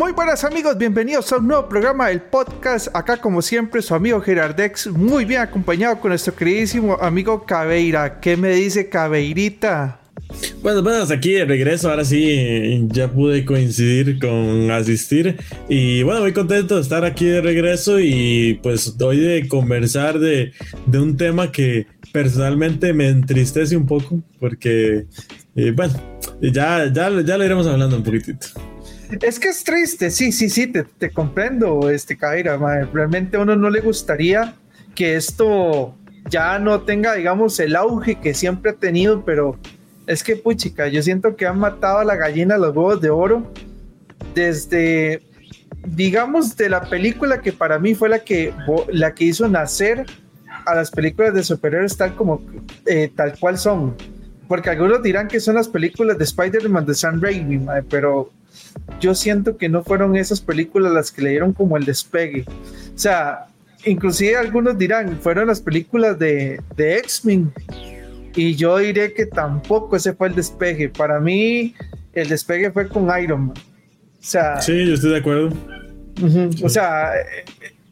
Muy buenas amigos, bienvenidos a un nuevo programa del podcast. Acá como siempre su amigo Gerardex, muy bien acompañado con nuestro queridísimo amigo Cabeira. ¿Qué me dice Cabeirita? Bueno, bueno, aquí de regreso, ahora sí ya pude coincidir con asistir y bueno, muy contento de estar aquí de regreso y pues hoy de conversar de, de un tema que personalmente me entristece un poco porque, eh, bueno, ya, ya, ya lo iremos hablando un poquitito. Es que es triste, sí, sí, sí, te, te comprendo, este Kaira. Realmente a uno no le gustaría que esto ya no tenga, digamos, el auge que siempre ha tenido, pero es que, puchica, yo siento que han matado a la gallina los huevos de oro desde, digamos, de la película que para mí fue la que, la que hizo nacer a las películas de superhéroes tal como, eh, tal cual son. Porque algunos dirán que son las películas de Spider-Man de Sam Raimi, pero yo siento que no fueron esas películas las que le dieron como el despegue. O sea, inclusive algunos dirán, fueron las películas de, de X-Men. Y yo diré que tampoco ese fue el despegue. Para mí, el despegue fue con Iron Man. O sea, sí, yo estoy de acuerdo. O sea,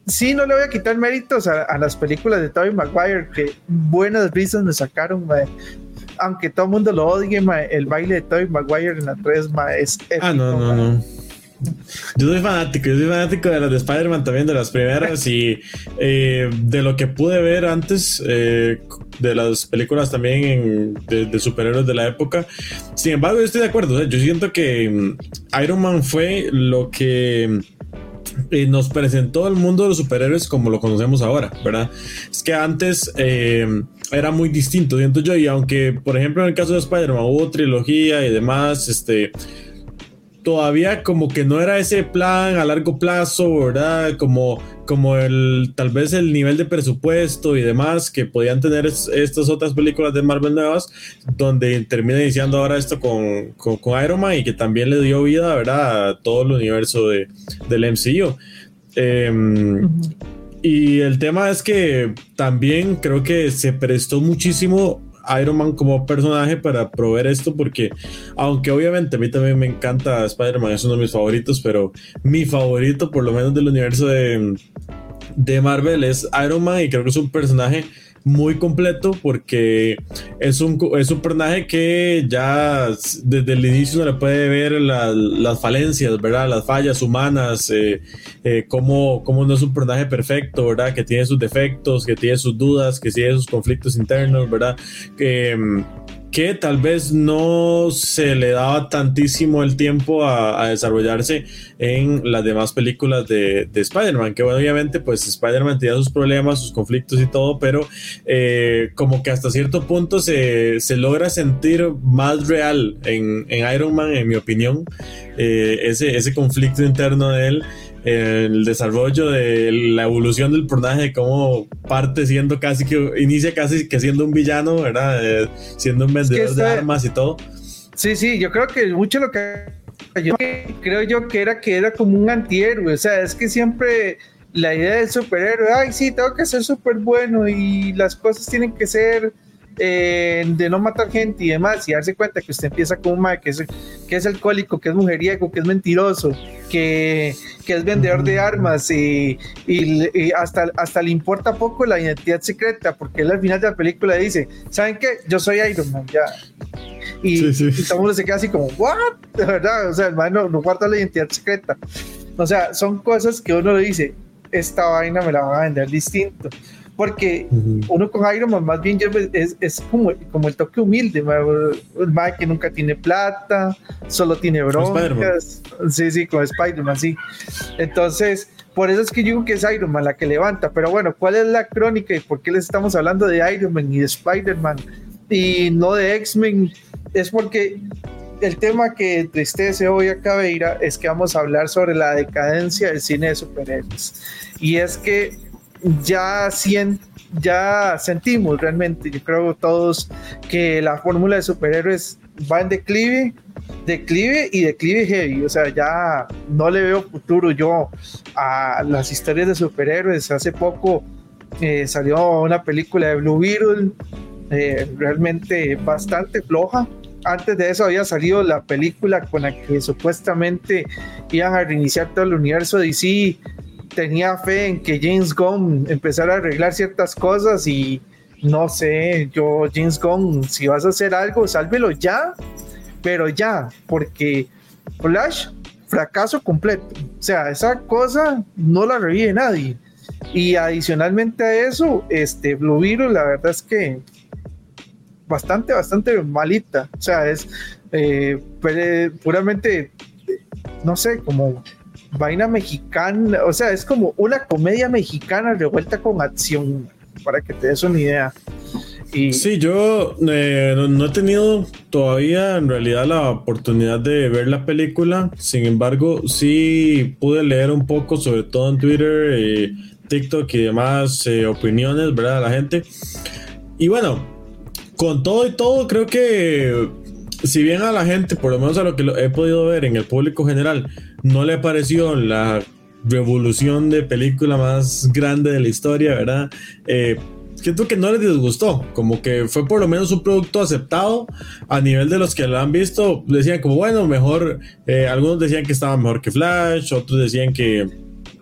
sí, no le voy a quitar méritos a, las películas de Tobey Maguire, que buenas risas me sacaron, aunque todo el mundo lo odie, el baile de Tobey Maguire en la 3 es épico, Ah, no, no, no. Yo soy fanático, yo soy fanático de las de Spider-Man también, de las primeras y eh, de lo que pude ver antes eh, de las películas también de, superhéroes de la época. Sin embargo, yo estoy de acuerdo, yo siento que mm, Iron Man fue lo que y nos presentó el mundo de los superhéroes como lo conocemos ahora, ¿verdad? Es que antes eh, era muy distinto, siento yo, y aunque, por ejemplo, en el caso de Spider-Man hubo trilogía y demás, este todavía como que no era ese plan a largo plazo, ¿verdad? Como, como el tal vez el nivel de presupuesto y demás que podían tener estas otras películas de Marvel nuevas, donde termina iniciando ahora esto con, con, Iron Man y que también le dio vida, ¿verdad? A todo el universo de, del MCU. Em, y el tema es que también creo que se prestó muchísimo Iron Man como personaje para proveer esto porque aunque obviamente a mí también me encanta Spider-Man, es uno de mis favoritos, pero mi favorito por lo menos del universo de, de Marvel es Iron Man y creo que es un personaje muy completo porque es un, es un personaje que ya desde el inicio se le puede ver las falencias, ¿verdad? Las fallas humanas, eh, eh, cómo, no es un personaje perfecto, ¿verdad? Que tiene sus defectos, que tiene sus dudas, que tiene sus conflictos internos, ¿verdad? Que que tal vez no se le daba tantísimo el tiempo a, desarrollarse en las demás películas de, Spider-Man, que obviamente pues Spider-Man tenía sus problemas, sus conflictos y todo, pero eh, como que hasta cierto punto se, logra sentir más real en, Iron Man, en mi opinión, eh, ese, ese conflicto interno de él el desarrollo de la evolución del personaje, cómo parte siendo casi que inicia casi que siendo un villano, ¿verdad? Eh, siendo un vendedor de armas y todo. Sí, sí, yo creo que mucho lo que yo creo yo que era que era como un antihéroe, o sea, es que siempre la idea del superhéroe, ay, sí, tengo que ser súper bueno y las cosas tienen que ser eh, de no matar gente y demás, y darse cuenta que usted empieza como un que es, que es alcohólico, que es mujeriego, que es mentiroso, que, que es vendedor de armas y, y, hasta, hasta le importa poco la identidad secreta, porque él al final de la película dice, ¿saben qué? Yo soy Iron Man, ya. Y, todo el mundo se queda así como, ¿what? De verdad, o sea, hermano, no guarda la identidad secreta. O sea, son cosas que uno le dice, esta vaina me la van a vender distinto porque uno con Iron Man más bien es, es como, como el toque humilde, el Mike que nunca tiene plata, solo tiene broncas, sí, sí, con Spider-Man, sí. Entonces, por eso es que yo digo que es Iron Man la que levanta, pero bueno, ¿cuál es la crónica y por qué les estamos hablando de Iron Man y de Spider-Man y no de X-Men? Es porque el tema que entristece hoy a Cabeira es que vamos a hablar sobre la decadencia del cine de superhéroes. Y es que ya, ya sentimos realmente, yo creo todos, que la fórmula de superhéroes va en declive, declive y declive heavy. O sea, ya no le veo futuro yo a las historias de superhéroes. Hace poco eh, salió una película de Blue Beetle, eh, realmente bastante floja. antes de eso había salido la película con la que supuestamente iban a reiniciar todo el universo de DC. Tenía fe en que James Gunn empezara a arreglar ciertas cosas y no sé, yo James Gunn, si vas a hacer algo, sálvelo ya, pero ya, porque Flash, fracaso completo. O sea, esa cosa no la revive nadie. Y adicionalmente a eso, este Blue Virus, la verdad es que bastante, bastante malita. O sea, es eh, puramente, no sé, como vaina mexicana. O sea, es como una comedia mexicana revuelta con acción, para que te des una idea. Y... Sí, yo eh, no, he tenido todavía en realidad la oportunidad de ver la película, sin embargo sí pude leer un poco, sobre todo en Twitter, eh, TikTok y demás opiniones, ¿verdad? De la gente. Y bueno, con todo y todo, creo que si bien a la gente, por lo menos a lo que he podido ver en el público general, no le pareció la revolución de película más grande de la historia, ¿verdad? Eh, siento que no les disgustó, como que fue por lo menos un producto aceptado a nivel de los que lo han visto, decían como, bueno, mejor, eh, algunos decían que estaba mejor que Flash, otros decían que,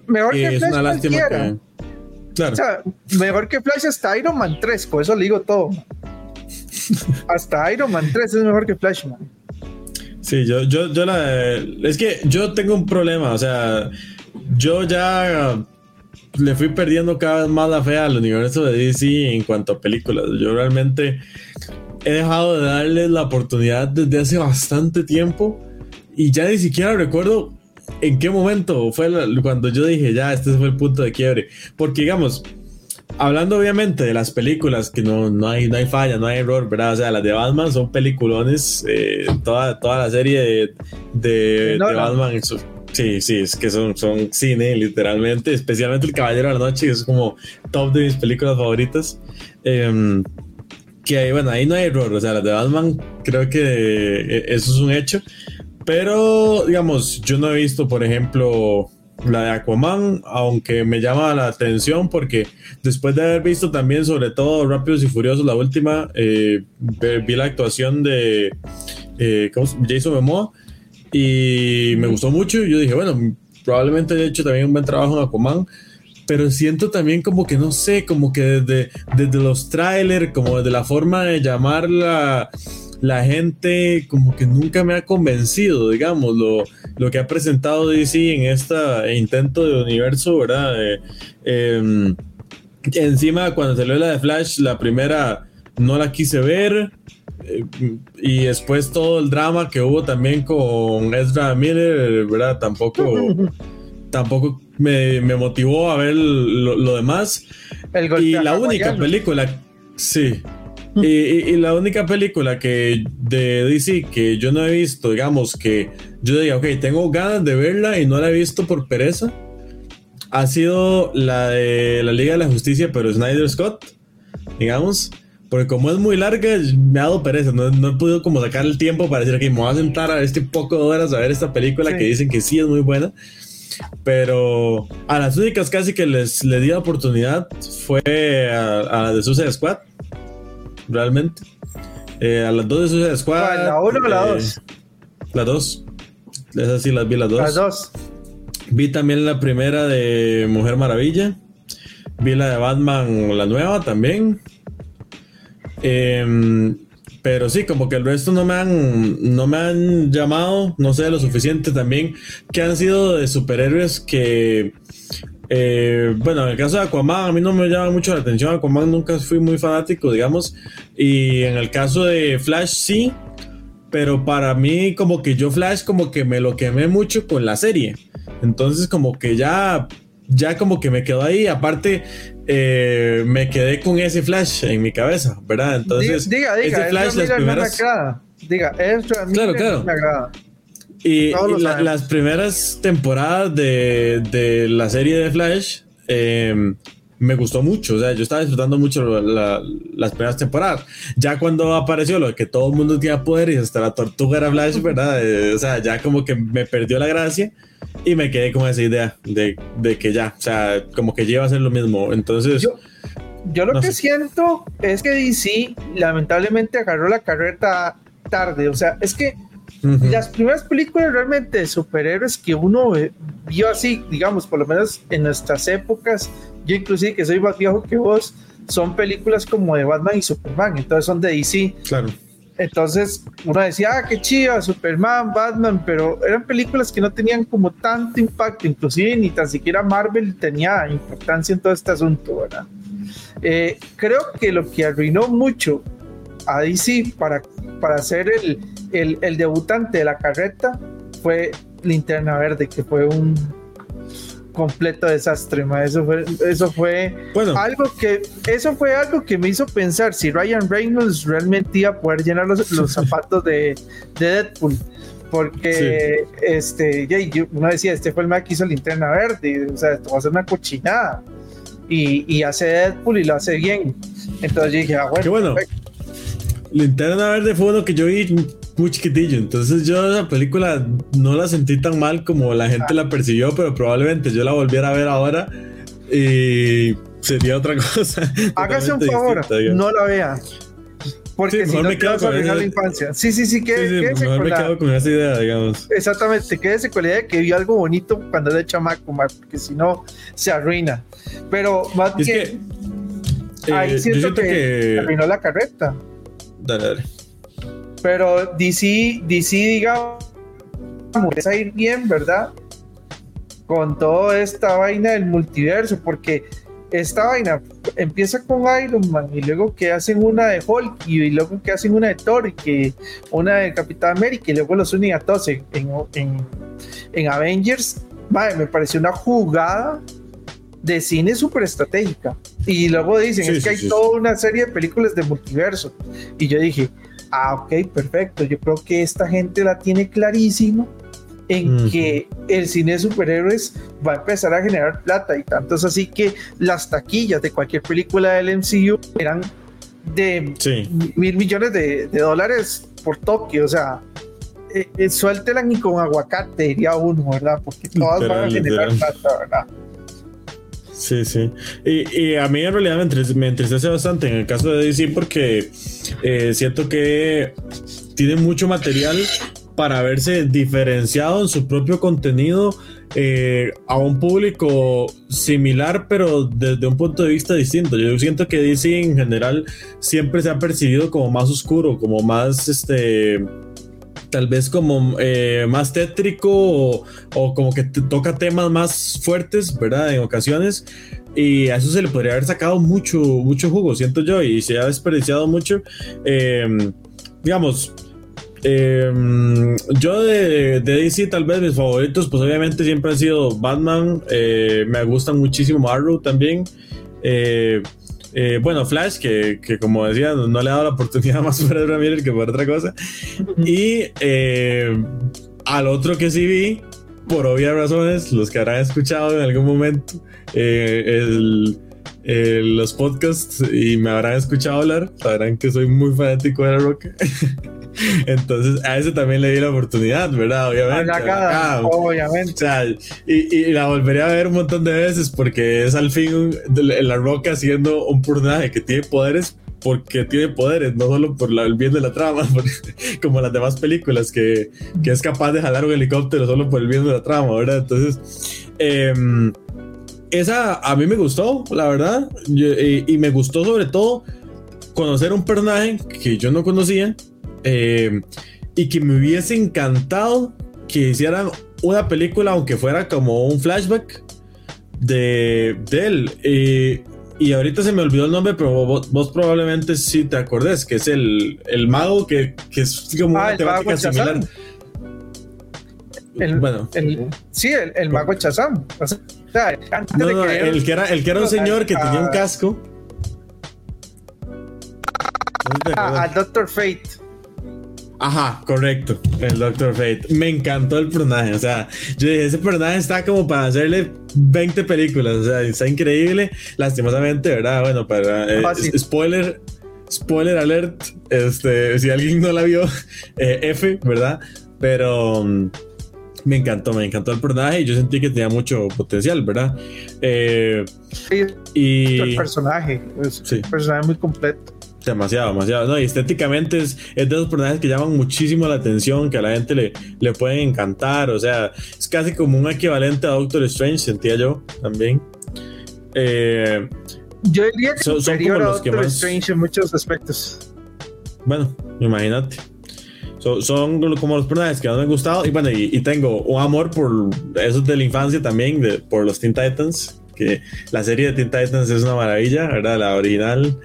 mejor que, es una lástima que... Claro. O sea, mejor que Flash hasta Iron Man 3, por eso le digo todo. Hasta Iron Man 3 es mejor que Flashman. Sí, yo, yo, yo la. Es que yo tengo un problema, o sea, yo ya le fui perdiendo cada vez más la fe al universo de DC en cuanto a películas. Yo realmente he dejado de darles la oportunidad desde hace bastante tiempo y ya ni siquiera recuerdo en qué momento fue cuando yo dije, ya, este fue el punto de quiebre. Porque, digamos, hablando obviamente de las películas, que no, no, hay, no hay falla, no hay error, ¿verdad? O sea, las de Batman son peliculones, eh, toda, toda la serie de, de, Batman. Sí, sí, es que son, son cine, literalmente, especialmente El Caballero de la Noche, que es como top de mis películas favoritas. Em, que ahí, bueno, ahí no hay error, o sea, las de Batman creo que eh, eso es un hecho, pero digamos, yo no he visto, por ejemplo, la de Aquaman, aunque me llama la atención porque después de haber visto también sobre todo Rápidos y Furiosos, la última, eh, vi la actuación de eh, Jason Momoa y me gustó mucho. Yo dije, bueno, probablemente he hecho también un buen trabajo en Aquaman, pero siento también como que no sé, como que desde, desde los trailers, como desde la forma de llamarla la gente como que nunca me ha convencido, digamos, lo, lo que ha presentado DC en este intento de universo, ¿verdad? Em, encima, cuando salió la de Flash, la primera no la quise ver. Eh, y después todo el drama que hubo también con Ezra Miller, ¿verdad? Tampoco, tampoco me, motivó a ver lo, demás. y la única película, sí, y, la única película que de DC que yo no he visto, digamos, que yo diga, ok, tengo ganas de verla y no la he visto por pereza, ha sido la de la Liga de la Justicia, pero Snyder Scott, digamos. Porque como es muy larga, me ha dado pereza. No, he podido como sacar el tiempo para decir, que me voy a sentar a este poco de horas a ver esta película que dicen que sí es muy buena. Pero a las únicas casi que les le di la oportunidad fue a, a la de Suicide Squad realmente. Eh, a las dos de Suicide Squad. ¿La 1 o la 2? Eh, la 2. Esas sí las vi las dos. Las dos. Vi también la primera de Mujer Maravilla. Vi la de Batman, la nueva también. Em, pero sí, como que el resto no me han, no me han llamado, no sé, lo suficiente también, que han sido de superhéroes que eh, bueno, en el caso de Aquaman, a mí no me llama mucho la atención. Aquaman nunca fui muy fanático, digamos. Y en el caso de Flash, sí. Pero para mí, como que yo Flash, como que me lo quemé mucho con la serie. Entonces, como que ya, ya como que me quedó ahí. Aparte, eh, me quedé con ese Flash en mi cabeza, ¿verdad? Entonces, diga, diga, ese Flash, las primeras. Diga, claro, claro. Me agrada. Y, las primeras temporadas de, la serie de Flash em, me gustó mucho. O sea, yo estaba disfrutando mucho las primeras temporadas. Ya cuando apareció lo de que todo el mundo tenía poder y hasta la tortuga era Flash, ¿verdad? Eh, o sea, ya como que me perdió la gracia y me quedé con esa idea de, que ya, o sea, como que lleva a ser lo mismo. Entonces. Yo, lo que siento es que DC lamentablemente agarró la carreta tarde. O sea, es que las primeras películas realmente de superhéroes que uno vio así, digamos, por lo menos en nuestras épocas, yo inclusive que soy más viejo que vos, son películas como de Batman y Superman, entonces son de DC. Claro. Entonces uno decía, ah, qué chiva, Superman, Batman, pero eran películas que no tenían como tanto impacto, inclusive ni tan siquiera Marvel tenía importancia en todo este asunto, ¿verdad? Eh, creo que lo que arruinó mucho a DC para, para ser el, el, el debutante de la carreta fue Linterna Verde, que fue un completo desastre, Eso fue, eso fue algo que eso fue algo que me hizo pensar si Ryan Reynolds realmente iba a poder llenar los, zapatos de, Deadpool. Porque este, ya, uno decía, este fue el más que hizo linterna verde, o sea, esto va a ser una cochinada. Y, y hace Deadpool y lo hace bien. Entonces yo dije, ah, bueno. bueno. Linterna verde fue uno que yo vi muy chiquitillo. Entonces yo esa película no la sentí tan mal como la gente la percibió, pero probablemente yo la volviera a ver ahora y sería otra cosa. Hágase un favor, no la vea. Porque si no me quedo con la infancia. Sí, sí, sí, que, sí, mejor me quedo con esa idea, digamos. Exactamente, quédese con la idea de que vio algo bonito cuando era chamaco, porque si no se arruina. Pero más que, ahí eh, siento, que, que arruinó la carreta. Dale, dale. Pero DC, DC, digamos, a ir bien, ¿verdad? Con toda esta vaina del multiverso, porque esta vaina empieza con Iron Man y luego que hacen una de Hulk y luego que hacen una de Thor y que una de Capitán América y luego los unen a todos en, en, Avengers. me pareció una jugada de cine súper estratégica. Y luego dicen, es que hay toda una serie de películas de multiverso. Y yo dije, ah, ok, perfecto. Yo creo que esta gente la tiene clarísimo en que el cine de superhéroes va a empezar a generar plata y tanto es así que las taquillas de cualquier película del MCU eran de mil millones de, dólares por Tokio, o sea, eh, eh, suéltela ni con aguacate, diría uno, ¿verdad? Porque todas van a generar plata, ¿verdad? Sí, sí. Y, a mí en realidad me entristece, bastante en el caso de DC porque eh, siento que tiene mucho material para verse diferenciado en su propio contenido eh, a un público similar, pero desde un punto de vista distinto. Yo siento que DC en general siempre se ha percibido como más oscuro, como más este tal vez como eh, más tétrico o, como que toca temas más fuertes, ¿verdad? En ocasiones. Y a eso se le podría haber sacado mucho, mucho jugo, siento yo, y se ha desperdiciado mucho. Em, digamos, em, yo de, DC tal vez mis favoritos, pues obviamente siempre han sido Batman, eh, me gustan muchísimo Arrow también. Eh, eh, bueno, Flash, que, como decía, no, le ha dado la oportunidad más por Ezra Miller que por otra cosa. Y eh, al otro que sí vi, por obvias razones, los que habrán escuchado en algún momento eh, los podcasts y me habrán escuchado hablar, sabrán que soy muy fanático de la Roca. Entonces, a ese también le di la oportunidad, ¿verdad? Obviamente. obviamente. y, la volvería a ver un montón de veces porque es al fin la Roca siendo un personaje que tiene poderes porque tiene poderes, no solo por el bien de la trama, como las demás películas, que, que, es capaz de jalar un helicóptero solo por el bien de la trama, ¿verdad? Entonces, em, esa a mí me gustó, la verdad, y, me gustó sobre todo conocer un personaje que yo no conocía eh, y que me hubiese encantado que hicieran una película, aunque fuera como un flashback de, de él. y ahorita se me olvidó el nombre, pero vos, probablemente sí te acordés, que es el, el mago que, que, es como ah, una temática similar. El, bueno, el, sí, el, el mago Chazam. O sea, no, no, el, que era, el que era un señor que tenía un casco. Ah, al Doctor Fate. Ajá, correcto, el Doctor Fate. Me encantó el personaje, o sea, yo dije, ese personaje está como para hacerle 20 películas, o sea, está increíble. Lastimosamente, ¿verdad? Bueno, para eh, spoiler, spoiler alert, este, si alguien no la vio, eh, F, ¿verdad? Pero mm, me encantó, me encantó el personaje y yo sentí que tenía mucho potencial, ¿verdad? Eh, sí, y el personaje, es un personaje muy completo. Demasiado, demasiado. No, y estéticamente es, es, de esos personajes que llaman muchísimo la atención, que a la gente le, le pueden encantar. O sea, es casi como un equivalente a Doctor Strange, sentía yo también. Eh, yo diría que son, superior a Doctor Strange en muchos aspectos. Bueno, imagínate. son como los personajes que más me han gustado. Y bueno, y, tengo un amor por esos de la infancia también, de, por los Teen Titans. Que la serie de Teen Titans es una maravilla, ¿verdad? La original.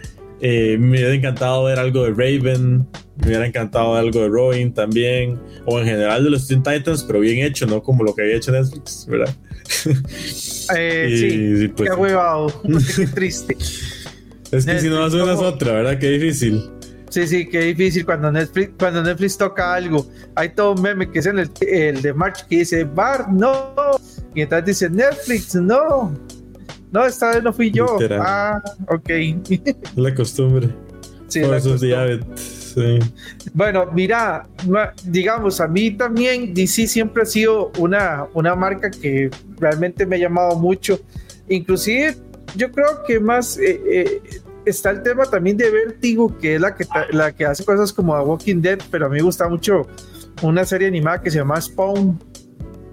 Eh, me hubiera encantado ver algo de Raven, me hubiera encantado ver algo de Robin también, o en general de los Teen Titans, pero bien hecho, no como lo que había hecho Netflix, ¿verdad? Eh, sí, pues, qué huevado, qué triste. Es que si no hace una es otra, ¿verdad? Qué difícil. Sí, sí, qué difícil cuando Netflix, cuando Netflix toca algo. Hay todo un meme que es el, el de March que dice Bar, no. Y entonces dice Netflix, no. No, esta vez no fui yo. Ah, ok. La costumbre. Sí, la costumbre. Sí. Bueno, mira, digamos, a mí también DC siempre ha sido una, una marca que realmente me ha llamado mucho. Inclusive, yo creo que más eh, eh, está el tema también de Vertigo, que es la que, la que hace cosas como A Walking Dead, pero a mí me gusta mucho una serie animada que se llama Spawn.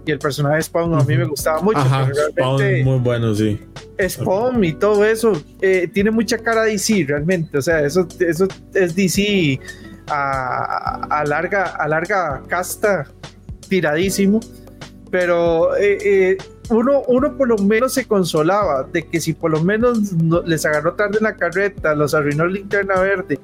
Y el personaje de Spawn a mí me gustaba mucho. Ajá, Spawn muy bueno, sí. Spawn y todo eso eh, tiene mucha cara DC realmente, o sea, eso, eso es DC a, larga, a larga casta, tiradísimo, pero eh, eh, uno, uno por lo menos se consolaba de que si por lo menos les agarró tarde en la carreta, los arruinó linterna verde,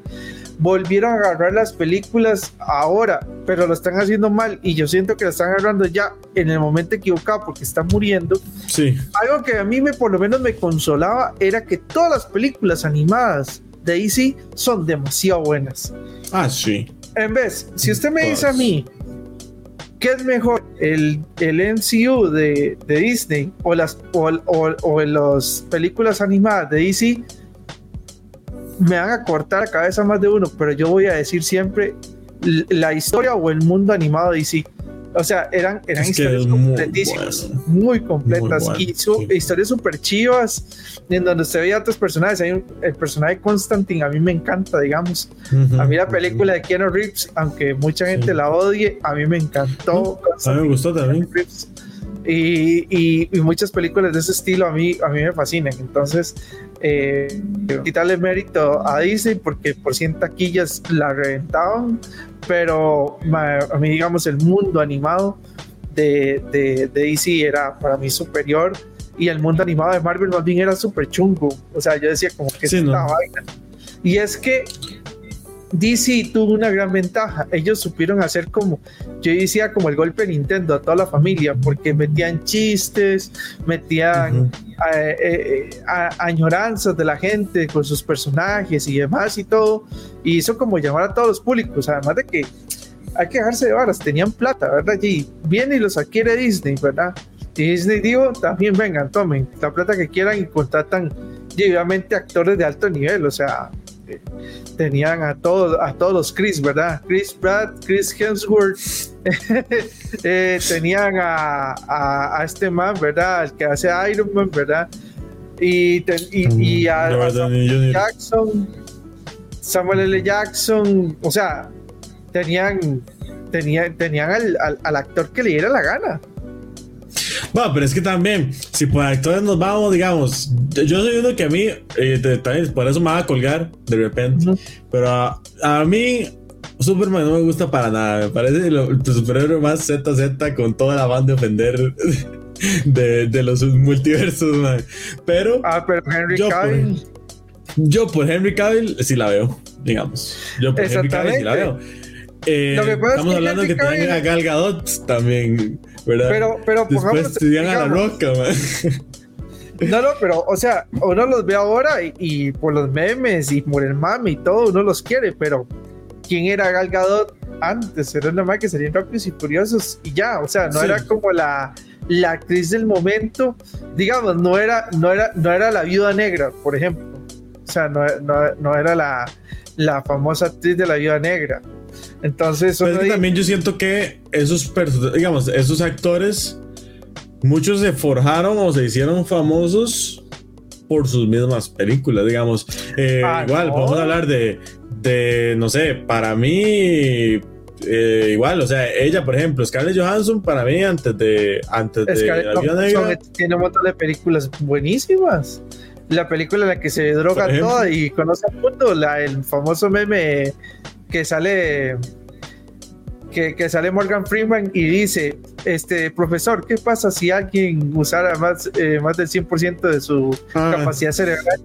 volvieron a agarrar las películas ahora, pero lo están haciendo mal y yo siento que lo están agarrando ya en el momento equivocado porque están muriendo. Sí. Algo que a mí me por lo menos me consolaba era que todas las películas animadas de DC son demasiado buenas. Ah, sí. En vez, si usted me dice a mí ¿qué es mejor? ¿El, el MCU de, de Disney o las o, o, o las películas animadas de DC? Me van a cortar la cabeza más de uno, pero yo voy a decir siempre la historia o el mundo animado de DC. O sea, eran, eran historias completísimas, muy, completas y historias súper chivas, en donde usted veía otros personajes. Hay el personaje Constantine, a mí me encanta, digamos. a mí la película de Keanu Reeves, aunque mucha gente la odie, a mí me encantó. A mí me gustó también. Y, y, muchas películas de ese estilo a mí, a mí me fascinan. Entonces, eh, quitarle mérito a Disney porque por 100 taquillas la reventaban, pero a mí, digamos, el mundo animado de, de, de DC era para mí superior y el mundo animado de Marvel más bien era súper chungo. O sea, yo decía, como que es esta vaina. Y es que DC tuvo una gran ventaja. Ellos supieron hacer como, yo decía, como el golpe de Nintendo a toda la familia, porque metían chistes, metían eh, eh, añoranzas de la gente con sus personajes y demás y todo. Y hizo como llamar a todos los públicos, además de que hay que dejarse de varas, tenían plata, ¿verdad? Y viene y los adquiere Disney, ¿verdad? Disney digo, también vengan, tomen la plata que quieran y contratan, y obviamente actores de alto nivel, o sea, tenían a todos, a todos Chris, ¿verdad? Chris Pratt, Chris Hemsworth, eh, tenían a, a, este man, ¿verdad? El que hace Iron Man, ¿verdad? Y, y, a, Samuel Jackson, Samuel L. Jackson, o sea, tenían, tenían, tenían al, al actor que le diera la gana. Bueno, pero es que también, si por actores nos vamos, digamos, yo soy uno que a mí, eh, también por eso me va a colgar de repente, pero a, mí Superman no me gusta para nada, me parece el superhéroe más ZZ con toda la banda de ofender de, de los multiversos, Pero, ah, pero Henry yo Cavill. Por, yo por Henry Cavill sí la veo, digamos. Yo por Henry Cavill sí la veo. Eh, estamos hablando de que tengan a Gal Gadot también. Pero, pero Después estudian a la roca, No, no, pero, o sea, uno los ve ahora y, por los memes y por el mami y todo, uno los quiere, pero ¿quién era Gal Gadot antes? Era una más que salían rápidos y curiosos y ya, o sea, no era como la, la actriz del momento, digamos, no era, no era, no era la viuda negra, por ejemplo. O sea, no, no, no era la, la famosa actriz de la viuda negra. Entonces, también yo siento que esos, digamos, esos actores, muchos se forjaron o se hicieron famosos por sus mismas películas, digamos. Eh, ah, igual, vamos a hablar de, de, no sé, para mí eh, igual, o sea, ella, por ejemplo, Scarlett Johansson, para mí, antes de, antes de La Vida Negra. Tiene un montón de películas buenísimas. La película en la que se droga toda y conoce al mundo, la, el famoso meme que sale. Que, sale Morgan Freeman y dice, este profesor, ¿qué pasa si alguien usara más, eh, más del 100% de su ah. capacidad cerebral?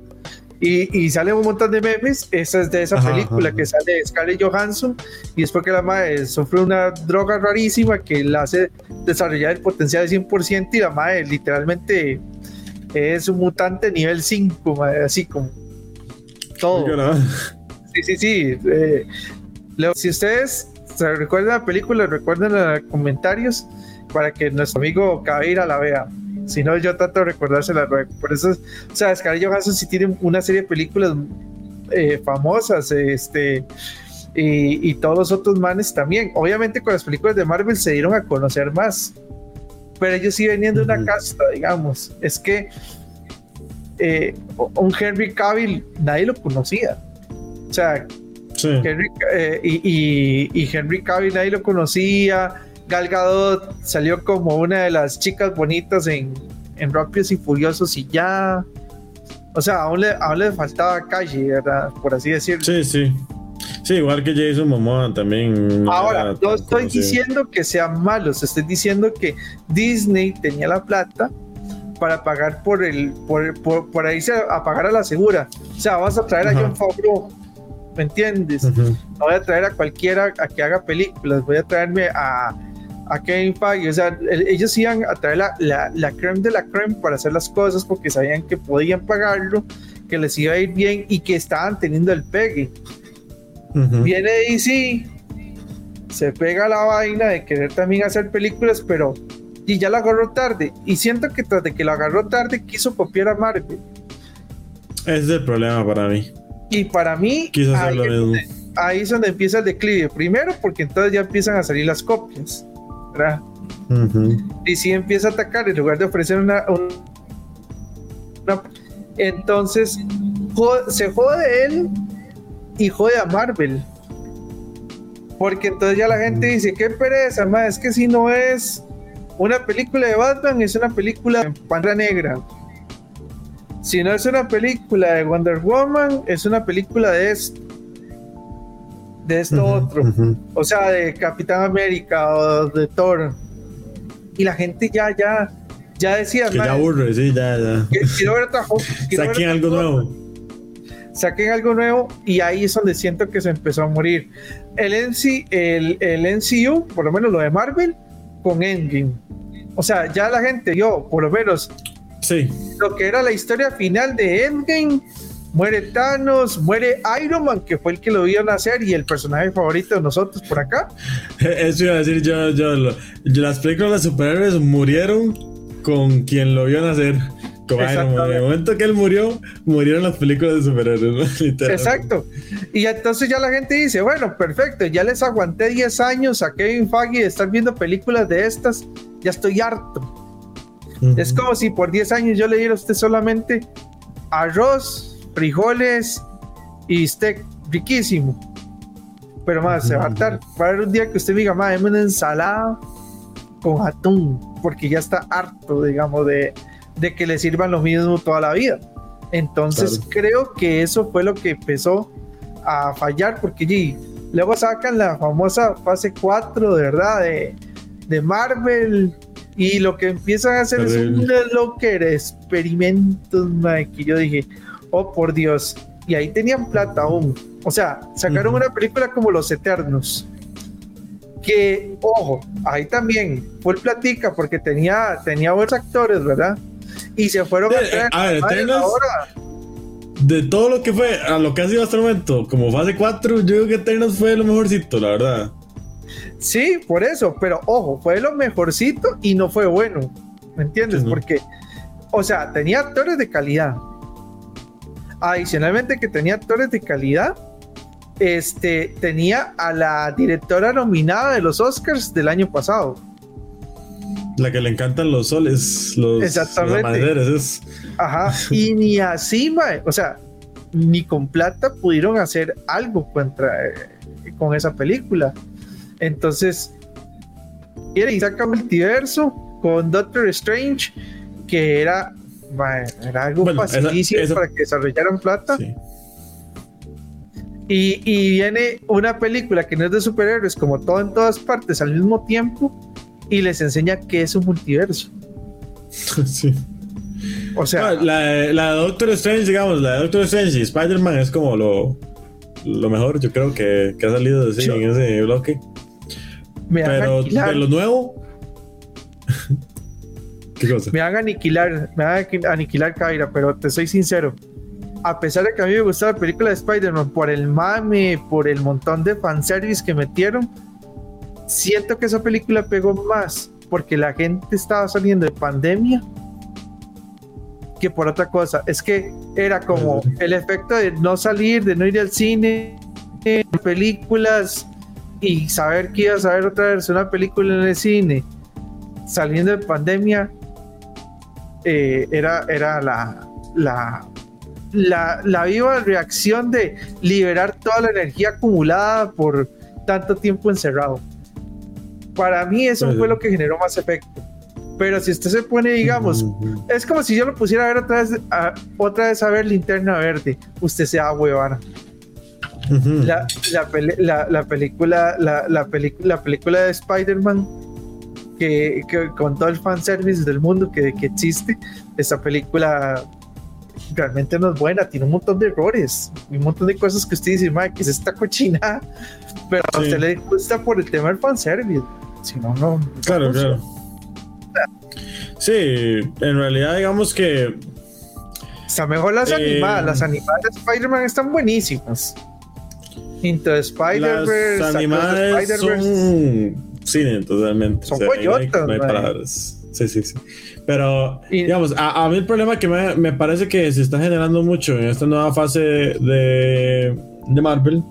Y, sale un montón de memes. Esa es de esa película que sale Scarlett Johansson. Y es porque la madre sufre una droga rarísima que la hace desarrollar el potencial del 100%. Y la madre literalmente es un mutante nivel 5, así como todo. Sí, sí, sí. Eh, si ustedes se recuerdan la película, recuerden en los comentarios para que nuestro amigo Cabeira la vea. Si no, yo trato de recordársela Por eso, o sea, Scarlett Johansson sí tiene una serie de películas eh, famosas, este, y, todos los otros manes también. Obviamente con las películas de Marvel se dieron a conocer más, pero ellos sí venían de una casta, digamos. Es que eh, un Henry Cavill nadie lo conocía. O sea, Henry, eh, y, y Henry Cavill nadie lo conocía Gal Gadot salió como una de las chicas bonitas en, en Rápidos y Furiosos y ya. O sea, aún le, aún le faltaba calle, ¿verdad? Por así decirlo. Sí, sí. Sí, igual que Jason Momoa también. Ahora, no estoy diciendo que sean malos, estoy diciendo que Disney tenía la plata para pagar por el, por, por, por irse a, pagar a la segura. O sea, vas a traer a John Favreau, ¿me entiendes? No voy a traer a cualquiera a que haga películas, voy a traerme a a Kevin Feige, o sea, ellos iban a traer la, la, la, creme de la creme para hacer las cosas porque sabían que podían pagarlo, que les iba a ir bien y que estaban teniendo el pegue. Viene DC, se pega la vaina de querer también hacer películas, pero y ya la agarró tarde. Y siento que tras de que la agarró tarde quiso copiar a Marvel. Ese es el problema para mí. Y para mí, ahí, ahí es donde empieza el declive. Primero, porque entonces ya empiezan a salir las copias. Y si empieza a atacar en lugar de ofrecer una, entonces se jode él y jode a Marvel. Porque entonces ya la gente dice, qué pereza, más es que si no es una película de Batman, es una película de Pantera Negra. Si no es una película de Wonder Woman, es una película de esto de esto otro, o sea, de Capitán América o de Thor. Y la gente ya, ya, ya decía, que ya aburre, sí, ya, ya. quiero ver Saquen algo nuevo. Saquen algo nuevo y ahí es donde siento que se empezó a morir. El, NC, el, el NCU, por lo menos lo de Marvel, con Endgame. O sea, ya la gente yo por lo menos, sí. lo que era la historia final de Endgame muere Thanos, muere Iron Man, que fue el que lo vio nacer y el personaje favorito de nosotros por acá. Eso iba a decir yo, yo, las películas de superhéroes murieron con quien lo vio nacer. Como Iron Man. En el momento que él murió, murieron las películas de superhéroes. Exacto. Y entonces ya la gente dice, bueno, perfecto, ya les aguanté 10 años a Kevin Feige de estar viendo películas de estas, ya estoy harto. Es como si por 10 años yo le diera a usted solamente arroz, frijoles y steak riquísimo. Pero más, se va a estar. Va a haber un día que usted diga, más, una ensalada con atún, porque ya está harto, digamos, de, de que le sirvan lo mismo toda la vida. Entonces creo que eso fue lo que empezó a fallar, porque luego sacan la famosa fase 4, de verdad, de, de Marvel, y lo que empiezan a hacer es un locker experimentos, que yo dije, oh por Dios, y ahí tenían plata aún. O sea, sacaron una película como Los Eternos, que, ojo, ahí también fue el platica porque tenía, tenía buenos actores, ¿verdad? Y se fueron a, ver, ahora. De todo lo que fue, a lo que ha sido hasta el momento, como fase 4, yo creo que Eternos fue lo mejorcito, la verdad. Sí, por eso, pero ojo, fue lo mejorcito y no fue bueno, ¿me entiendes? Porque, o sea, tenía actores de calidad, adicionalmente que tenía actores de calidad, este, tenía a la directora nominada de los Oscars del año pasado. La que le encantan los soles, los, Exactamente. Ajá. Y ni así, mae. O sea, ni con plata pudieron hacer algo contra, eh, con esa película. Entonces, y saca multiverso con Doctor Strange, que era, era algo facilísimo para que desarrollaran plata. Y, y, viene una película que no es de superhéroes, como todo en todas partes al mismo tiempo, y les enseña que es un multiverso. Sí. O sea, la, la, de Doctor Strange, digamos, la de Doctor Strange y Spider-Man es como lo, lo mejor, yo creo que, que ha salido de sí, en ese bloque. Pero de lo nuevo. ¿Qué cosa? Me van a aniquilar, me van a aniquilar Kaira, pero te soy sincero. A pesar de que a mí me gustó la película de Spider-Man por el mame, por el montón de fanservice que metieron, siento que esa película pegó más porque la gente estaba saliendo de pandemia que por otra cosa. Es que era como el efecto de no salir, de no ir al cine, películas y saber que ibas a ver otra vez una película en el cine saliendo de pandemia eh, era, era la, la, la, la viva reacción de liberar toda la energía acumulada por tanto tiempo encerrado. Para mí eso pues fue lo que generó más efecto. Pero si usted se pone, digamos, es como si yo lo pusiera a ver otra vez a, otra vez a ver linterna verde, usted se da huevana. La, la, la, película, la, la, la película de Spider-Man, que, que, con todo el fanservice del mundo que, que existe, esa película realmente no es buena, tiene un montón de errores, un montón de cosas que usted dice, que es esta cochina, pero a usted le gusta por el tema del fanservice. Si no, no. Claro, claro. Sí, en realidad digamos que... Sea, mejor las eh, animadas, las animadas de Spider-Man están buenísimas. Into Spider-Verse. Las animadas son cine totalmente. Son o no hay, palabras. Sí, sí, sí. Pero, digamos, a, mí el problema que me, me, parece que se está generando mucho en esta nueva fase de, de Marvel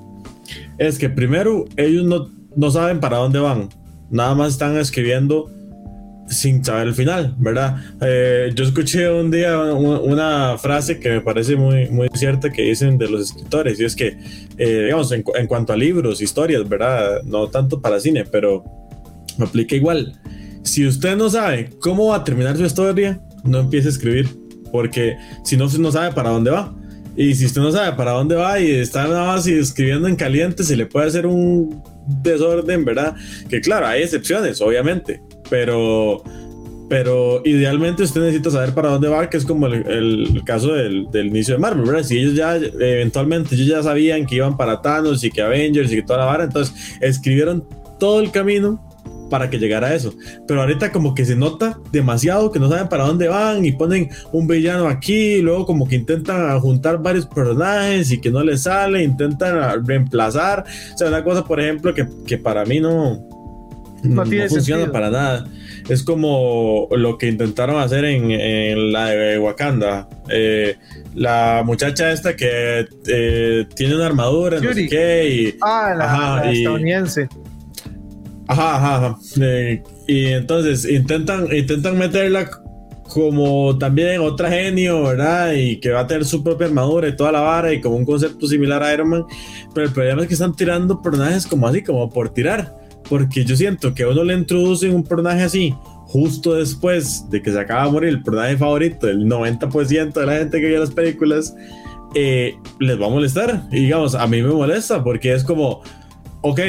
es que primero ellos no, no saben para dónde van. Nada más están escribiendo sin saber el final, ¿verdad? Eh, yo escuché un día una, frase que me parece muy, muy cierta que dicen de los escritores, y es que, eh, digamos, en, cuanto a libros, historias, ¿verdad? No tanto para cine, pero me aplica igual. Si usted no sabe cómo va a terminar su historia, no empiece a escribir, porque si no, no sabe para dónde va. Y si usted no sabe para dónde va y está nada más escribiendo en caliente, se le puede hacer un desorden, ¿verdad? Que claro, hay excepciones, obviamente, pero, pero idealmente usted necesita saber para dónde va, que es como el, caso del, inicio de Marvel, ¿verdad? Si ellos ya eventualmente ellos ya sabían que iban para Thanos y que Avengers y que toda la vara, entonces escribieron todo el camino para que llegara a eso. Pero ahorita como que se nota demasiado que no saben para dónde van y ponen un villano aquí y luego como que intentan juntar varios personajes y que no les sale, intentan reemplazar. O sea, una cosa, por ejemplo, que, que para mí no, no, funciona para nada. Es como lo que intentaron hacer en, la de Wakanda. Eh, la muchacha esta que eh, tiene una armadura, no sé qué. Y, ah, la, estadounidense. Ajá, ajá. Eh, y entonces intentan, intentan meterla como también otra genio, ¿verdad? Y que va a tener su propia armadura y toda la vara y como un concepto similar a Iron Man. Pero el problema es que están tirando personajes como así, como por tirar. Porque yo siento que uno le introducen un personaje así justo después de que se acaba de morir el personaje favorito del 90% de la gente que ve las películas, eh, les va a molestar. Y digamos, a mí me molesta porque es como, ok,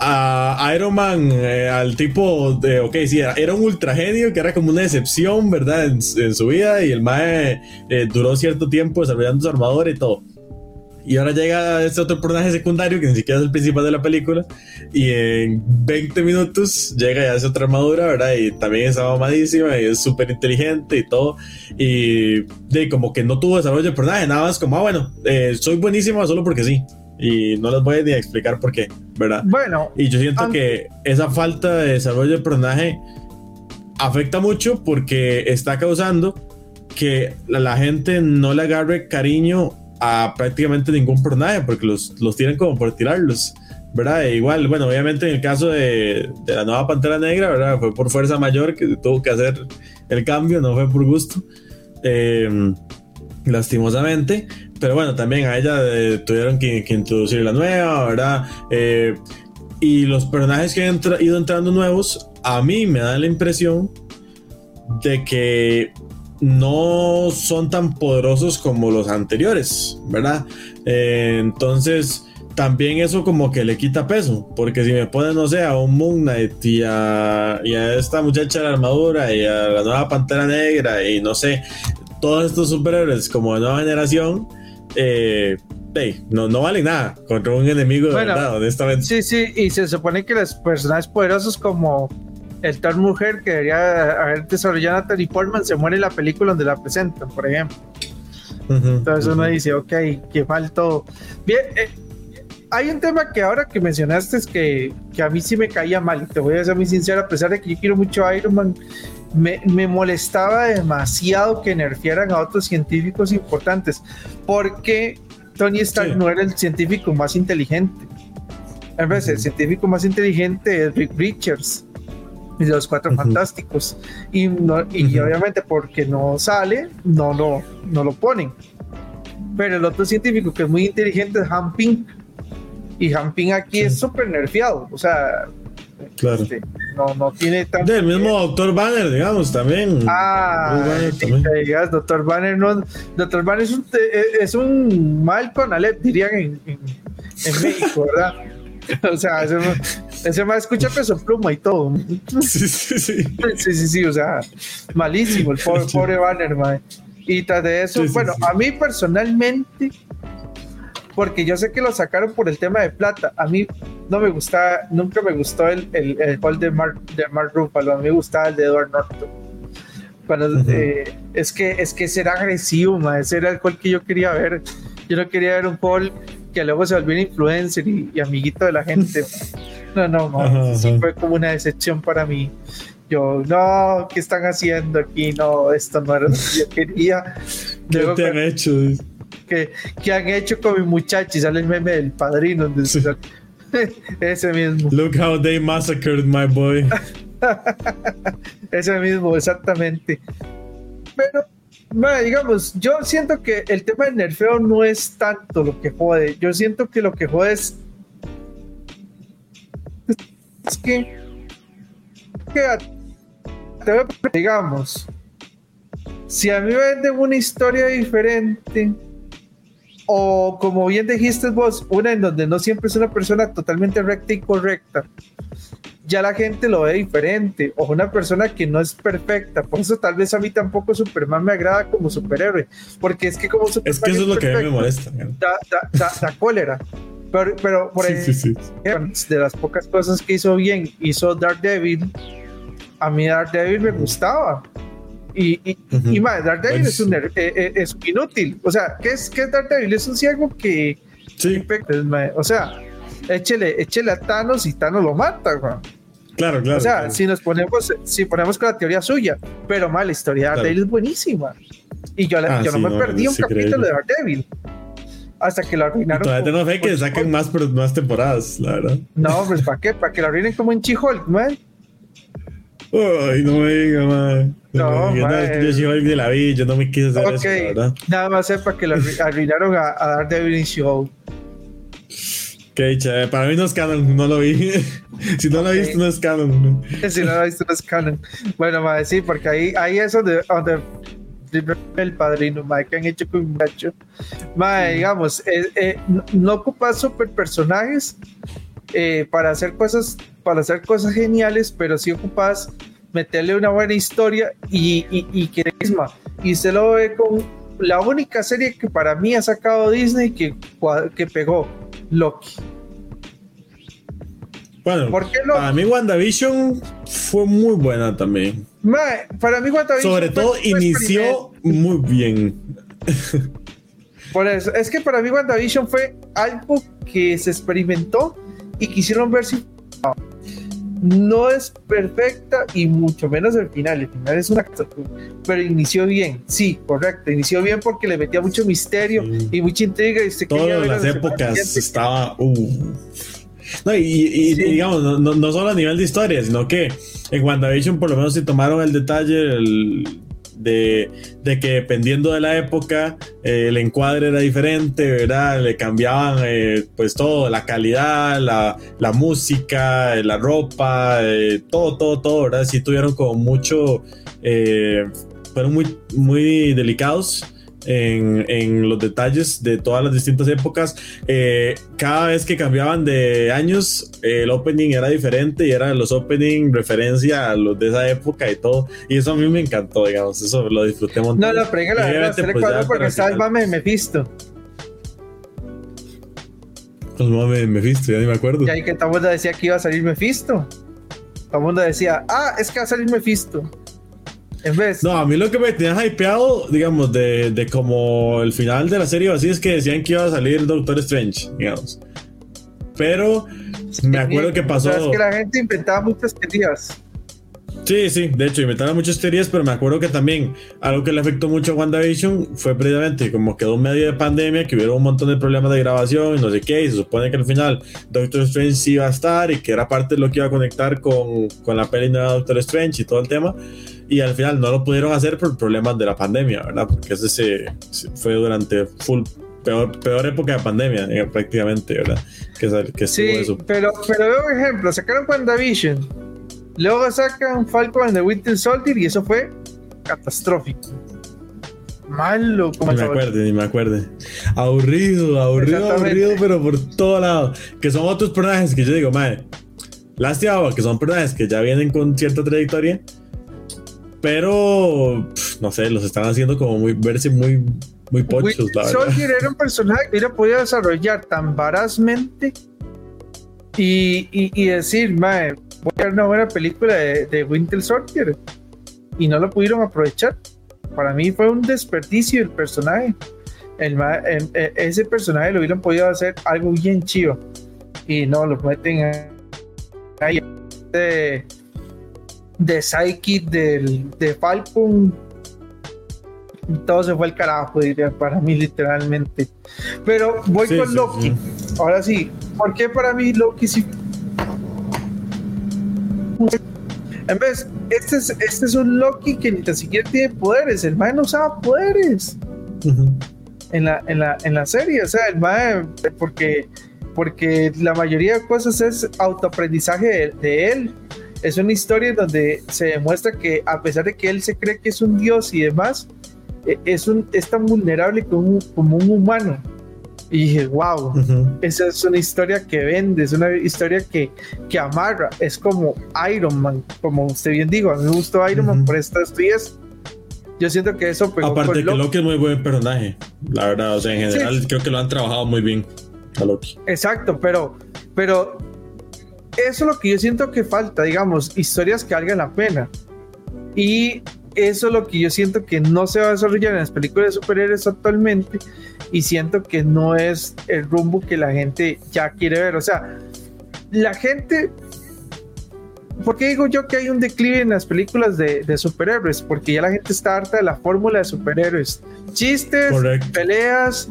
a Iron Man, eh, al tipo de, ok, sí, era, un ultra genio que era como una excepción, ¿verdad? En, su vida y el Mae eh, duró cierto tiempo desarrollando su armadura y todo. Y ahora llega este otro personaje secundario que ni siquiera es el principal de la película. Y en 20 minutos llega ya esa otra armadura, ¿verdad? Y también está mamadísima y es súper inteligente y todo. Y de como que no tuvo desarrollo de personaje, nada más como, ah, bueno, eh, soy buenísima solo porque sí. Y no les voy a ni a explicar por qué, ¿verdad? Bueno. Y yo siento que esa falta de desarrollo de personaje afecta mucho porque está causando que la gente no le agarre cariño prácticamente ningún personaje porque los, los tienen como por tirarlos. ¿verdad? E igual, bueno, obviamente en el caso de, la nueva Pantera Negra, ¿verdad? Fue por fuerza mayor que tuvo que hacer el cambio, no fue por gusto. Eh, lastimosamente. Pero bueno, también a ella eh, tuvieron que, introducir la nueva, ¿verdad? Eh, y los personajes que han ido entrando nuevos, a mí me da la impresión de que no son tan poderosos como los anteriores, ¿verdad? entonces también eso como que le quita peso, porque si me ponen, no sé, a un Moon Knight y a, esta muchacha de la armadura y a la nueva Pantera Negra y no sé, todos estos superhéroes como de nueva generación, eh, no, no valen nada contra un enemigo de verdad, honestamente. Sí, sí, y se supone que los personajes poderosos como el Thor Mujer que debería haber desarrollado Natalie Portman se muere en la película donde la presentan, por ejemplo. Entonces uno dice, ok, que faltó. Bien, eh, hay un tema que ahora que mencionaste es que, que, a mí sí me caía mal, te voy a ser muy sincero, a pesar de que yo quiero mucho a Iron Man, me, me molestaba demasiado que nerfieran a otros científicos importantes, porque Tony Stark no era el científico más inteligente. En vez, el científico más inteligente es Rick Richards los cuatro fantásticos. Y, no, y obviamente porque no sale, no lo, no lo ponen. Pero el otro científico que es muy inteligente es Han Ping y Hamping aquí es súper nerfeado, o sea, claro. Este, no, no tiene tanto. Del mismo Doctor Banner, digamos, también. Ah, Banner Doctor Banner no. Doctor Banner es un, es un mal con Alep, dirían en, en, México, ¿verdad? o sea, ese, ese más escucha peso pluma y todo. Sí, sí, sí. Sí, sí, sí, o sea, malísimo el pobre, pobre Banner, man. Y tras de eso, bueno, a mí personalmente porque yo sé que lo sacaron por el tema de plata. A mí no me gusta, nunca me gustó el, el, el gol de Mark, de Mark Ruffalo, a mí me gustaba el de Edward Norton. Eh, es que es que era agresivo, ese era el gol que yo quería ver. Yo no quería ver un gol que luego se volviera influencer y, amiguito de la gente. No, no, no, fue como una decepción para mí. Yo, no, ¿qué están haciendo aquí? No, esto no era lo que yo quería. ¿Qué te han hecho? que, que han hecho con mi muchacho y sale el meme del padrino. Ese mismo. Look how they massacred my boy. Ese mismo, exactamente. Pero, digamos, yo siento que el tema del nerfeo no es tanto lo que jode. Yo siento que lo que jode es. Es que. digamos, si a mí me venden una historia diferente o como bien dijiste vos, una en donde no siempre es una persona totalmente recta y correcta, ya la gente lo ve diferente, o una persona que no es perfecta, por eso tal vez a mí tampoco Superman me agrada como superhéroe, porque es que como Superman... Es que eso es, lo que a mí me molesta. Da, cólera. Pero, pero por sí, de las pocas cosas que hizo bien, hizo Daredevil, a mí Daredevil me gustaba y, y, y Daredevil es, un, eh, eh, es inútil. O sea, ¿qué es, qué es Daredevil? Es un ciego que. Sí. O sea, échele, échele a Thanos y Thanos lo mata, Claro, claro. O sea, si nos ponemos, si ponemos con la teoría suya, pero mal, la historia de Daredevil es buenísima. Y yo, ah, yo no me perdí un capítulo de Daredevil hasta que lo arruinaron. Todavía tengo fe que saquen más, más temporadas, la verdad. No, pues ¿para qué? Para que lo arruinen como en Chihol, man. Ay, no me diga, man. No, yo, yo soy alguien de la vida, yo no me quise hacer eso, la verdad. Nada más sepa que lo arruinaron a, a Daredevil Show. Qué dicha, para mí no es canon, no lo vi. si no lo he visto, no es canon. si no lo he visto, no es canon. Bueno, madre, sí, porque ahí, ahí es donde, donde el padrino, madre, que han hecho con un. Madre, mm. digamos, eh, eh, no, ocupas super personajes eh, para hacer cosas para hacer cosas geniales, pero si ocupas meterle una buena historia y, y, y que y se lo ve con la única serie que para mí ha sacado Disney que, que pegó, Loki. Bueno, para mí WandaVision fue muy buena también. para mí WandaVision Sobre todo inició muy bien. Por eso, es que para mí WandaVision fue algo que se experimentó y quisieron ver si no es perfecta y mucho menos el final. El final es una pero inició bien, sí, correcto. Inició bien porque le metía mucho misterio y mucha intriga. Y Todas las épocas estaba. Uh. No, y, digamos, no, no, solo a nivel de historia, sino que en WandaVision por lo menos se tomaron el detalle de, de, que dependiendo de la época eh, el encuadre era diferente, ¿verdad? Le cambiaban eh, pues todo, la calidad, la, la música, la ropa, todo, todo, todo, ¿verdad? Sí tuvieron como mucho, fueron muy, muy delicados en, los detalles de todas las distintas épocas. Eh, cada vez que cambiaban de años, el opening era diferente y eran los opening referencia a los de esa época y todo. Y eso a mí me encantó, digamos, eso lo disfruté No, la prega la verdad, pues, porque sálvame Mephisto. Pues mame Mephisto, ya ni me acuerdo. Y ahí que Tamundo decía que iba a salir Mephisto. Tamundo decía, ah, es que va a salir Mephisto. No, a mí lo que me tenía hypeado, digamos, de, de como el final de la serie así es que decían que iba a salir Doctor Strange, digamos. Pero me acuerdo que pasó. es que la gente inventaba muchas teorías. Sí, sí, de hecho inventaron muchas teorías, pero me acuerdo que también algo que le afectó mucho a WandaVision fue precisamente como quedó un medio de pandemia, que hubiera un montón de problemas de grabación y no sé qué, y se supone que al final Doctor Strange sí iba a estar y que era parte de lo que iba a conectar con, con la peli de Doctor Strange y todo el tema y al final no lo pudieron hacer por problemas de la pandemia, ¿verdad? Porque ese se, fue durante full peor, peor época de pandemia, eh, prácticamente, ¿verdad? Que, que sí, eso. Pero, pero veo ejemplo, sacaron WandaVision, luego sacan Falcon and the Winter Soldier y eso fue catastrófico. Malo, como Ni me acuerde, ni me acuerde. Aburrido, aburrido, aburrido, pero por todo lado. Que son otros personajes que yo digo, madre, lástima que son personajes que ya vienen con cierta trayectoria pero no sé, los están haciendo como muy verse muy muy pochos, la Soldier era un personaje que hubiera podido desarrollar tan varazmente y, y, decir, mae, voy a ver una buena película de, de, Winter Soldier y no lo pudieron aprovechar. Para mí fue un desperdicio el personaje. El, e, ese personaje lo hubieran podido hacer algo bien chido y no lo meten ahí de Psyche del, de Falcon todo se fue al carajo, diría, para mí literalmente. Pero voy con Loki. Ahora sí, ¿por qué para mí Loki sí? En vez, este es, este es un Loki que ni tan siquiera tiene poderes. El mae no usaba poderes en, la, en, la, en la serie. O sea, el mae, porque, porque la mayoría de cosas es autoaprendizaje de él es una historia donde se demuestra que a pesar de que él se cree que es un dios y demás, e, es, un, es tan vulnerable como como un humano. Y dije, wow, esa es una historia que vende, es una historia que, que amarra, es como Iron Man, como usted bien dijo, a mí me gustó Iron Man por estas días. Yo siento que eso Aparte que Loki. es muy buen personaje, la verdad, o sea, en general creo que lo han trabajado muy bien a Loki. Exacto, pero, pero eso es lo que yo siento que falta, digamos, historias que valgan la pena. Y eso es lo que yo siento que no se va a desarrollar en las películas de superhéroes actualmente y siento que no es el rumbo que la gente ya quiere ver. O sea, la gente... ¿Por qué digo yo que hay un declive en las películas de, superhéroes? Porque ya la gente está harta de la fórmula de superhéroes. Chistes, peleas,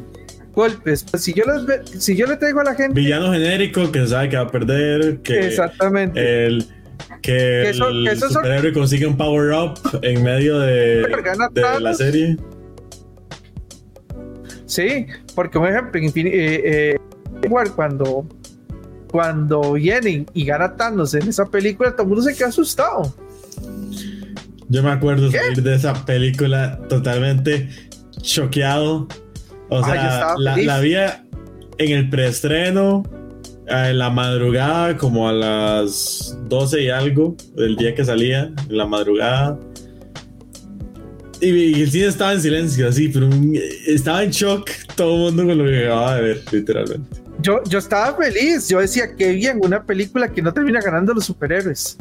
golpes. Si yo, los si yo le traigo a la gente. Villano genérico que sabe que va a perder. Que Exactamente. El, que, el superhéroe consigue un power up en medio de, de la serie. Sí, porque por ejemplo, eh, eh, cuando, cuando vienen y gana Thanos en esa película, todo el mundo se queda asustado. Yo me acuerdo salir de esa película totalmente choqueado o ah, sea, la, la, vi en el preestreno, en la madrugada, como a las 12 y algo del día que salía, en la madrugada. Y, el cine estaba en silencio, así, pero estaba en shock todo el mundo con lo que acababa de ver, literalmente. Yo, yo estaba feliz, yo decía que bien, una película que no termina ganando los superhéroes.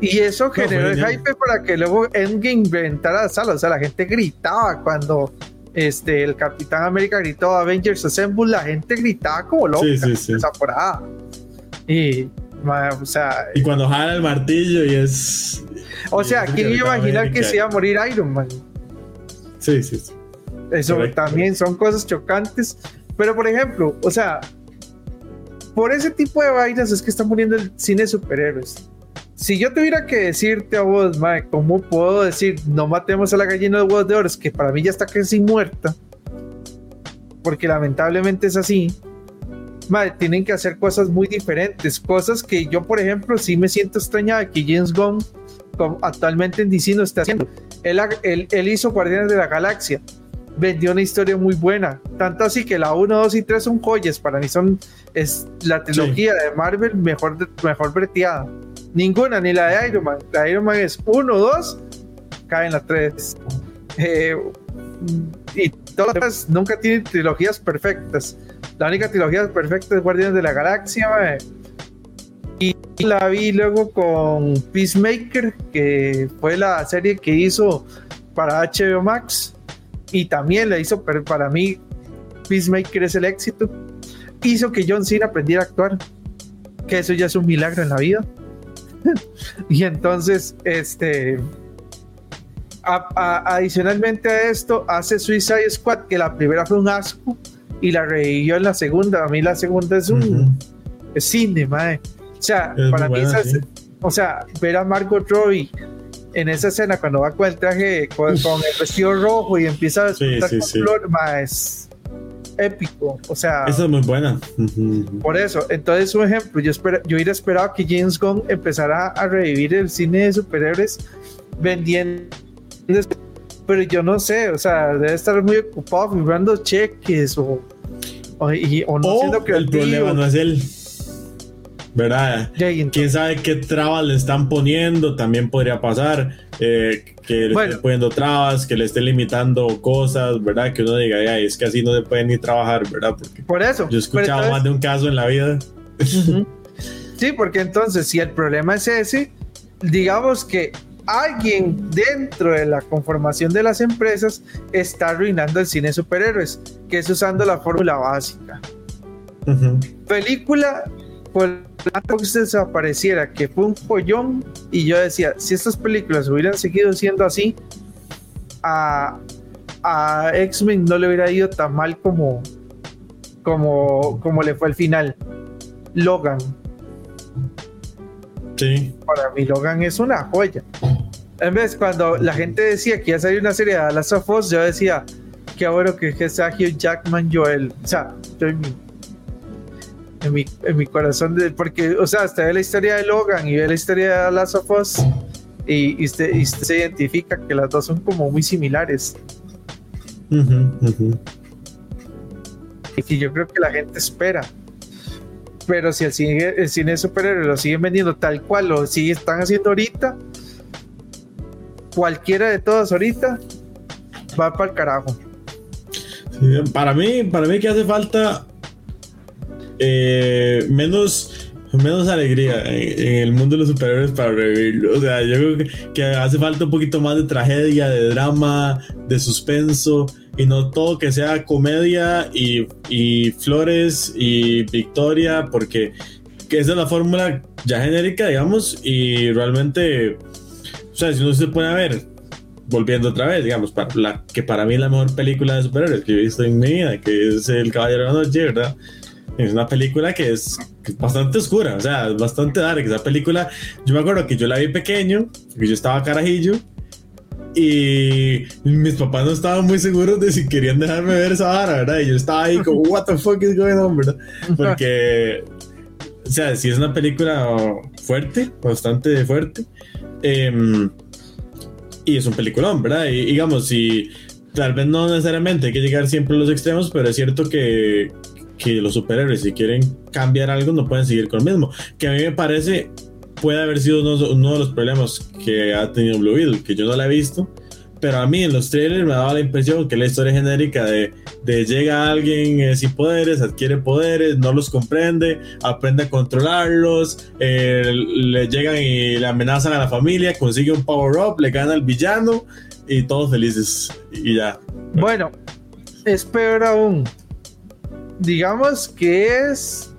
Y eso generó el hype para que luego Endgame reventara la sala. O sea, la gente gritaba cuando este, el Capitán América gritó Avengers Assemble, la gente gritaba como loca sí, sí, sí. Y, o sea. Y cuando jala el martillo y es. O sea, ¿quién iba a imaginar que se iba a morir Iron Man? Sí, sí, sí. Eso también son cosas chocantes. Pero, por ejemplo, o sea, por ese tipo de vainas es que están poniendo el cine de superhéroes. Si yo tuviera que decirte a vos, mae, ¿cómo puedo decir no matemos a la gallina de huevos de oro? Es que para mí ya está casi muerta. Porque lamentablemente es así. Mae, tienen que hacer cosas muy diferentes. Cosas que yo, por ejemplo, sí me siento extrañada que James Gunn actualmente en DC no está haciendo. Él, él, él hizo Guardianes de la Galaxia vendió una historia muy buena. Tanto así que la 1, 2 y 3 son joyas. Para mí son es la trilogía de Marvel mejor, mejor breteada. Ninguna, ni la de Iron Man. La de Iron Man es 1, 2, cae en la 3. Eh, y todas las nunca tienen trilogías perfectas. La única trilogía perfecta es Guardianes de la Galaxia. Y la vi luego con Peacemaker, que fue la serie que hizo para HBO Max y también le hizo, pero para mí, Peacemaker es el éxito. Hizo que John Cena aprendiera a actuar, que eso ya es un milagro en la vida. y entonces, este, adicionalmente a esto, hace Suicide Squad, que la primera fue un asco y la revivió en la segunda. A mí la segunda es un cine, madre. O sea, para mí, o sea, ver a Margot Robbie en esa escena cuando va con el traje, con, el vestido rojo y empieza a sí, con flor, es épico. O sea, esa es muy buena. Por eso, entonces un ejemplo, yo, espero, yo hubiera esperado que James Gunn empezara a revivir el cine de superhéroes vendiendo, pero yo no sé, o sea, debe estar muy ocupado vibrando cheques o, o, no siendo creativo. El problema no es él ¿verdad? Quién sabe qué trabas le están poniendo, también podría pasar eh, que le estén poniendo trabas, que le estén limitando cosas, ¿verdad? Que uno diga, Ay, es que así no se puede ni trabajar, ¿verdad? Porque Por eso. Yo he escuchado más de un caso en la vida. Sí, porque entonces, si el problema es ese, digamos que alguien dentro de la conformación de las empresas está arruinando el cine de superhéroes, que es usando la fórmula básica. Película por que desapareciera, que fue un pollón, y yo decía, si estas películas hubieran seguido siendo así, a, a X-Men no le hubiera ido tan mal como, como, como le fue al final. Logan. Sí. Para mí Logan es una joya. En vez, cuando la gente decía que ya salió una serie de Last of Us, yo decía, qué bueno que es Hugh Jackman Joel. O sea, yo en mi, en mi corazón, de, porque, o sea, usted ve la historia de Logan y ve la historia de Last of Us y, y, usted, y se identifica que las dos son como muy similares. Y yo creo que la gente espera. Pero si el cine, el cine de superhéroes lo siguen vendiendo tal cual lo sigue, están haciendo ahorita, cualquiera de todas ahorita va para el carajo. para mí, para mí que hace falta eh, menos, menos alegría en, el mundo de los superhéroes para revivirlo. O sea, yo creo que, hace falta un poquito más de tragedia, de drama, de suspenso y no todo que sea comedia y, y flores y victoria, porque esa es la fórmula ya genérica, digamos, y realmente, o sea, si uno se pone a ver, volviendo otra vez, digamos, para la que para mí es la mejor película de superhéroes que he visto en mi vida, que es El Caballero de la Noche, ¿verdad? Es una película que es, bastante oscura, o sea, es bastante dark. Esa película, yo me acuerdo que yo la vi pequeño, que yo estaba carajillo, y mis papás no estaban muy seguros de si querían dejarme ver esa vara, ¿verdad? Y yo estaba ahí como, what the fuck is going on, ¿verdad? Porque, o sea, si es una película fuerte, bastante fuerte, em, y es un peliculón, ¿verdad? Y digamos, si tal vez no necesariamente hay que llegar siempre a los extremos, pero es cierto que, que los superhéroes, si quieren cambiar algo, no pueden seguir con lo mismo. Que a mí me parece puede haber sido uno, de los problemas que ha tenido Blue Beetle, que yo no la he visto. Pero a mí en los trailers me daba la impresión que la historia genérica de, de llega alguien eh, sin poderes, adquiere poderes, no los comprende, aprende a controlarlos, eh, le llegan y le amenazan a la familia, consigue un power up, le gana al villano y todos felices y ya. Bueno, es peor aún digamos que es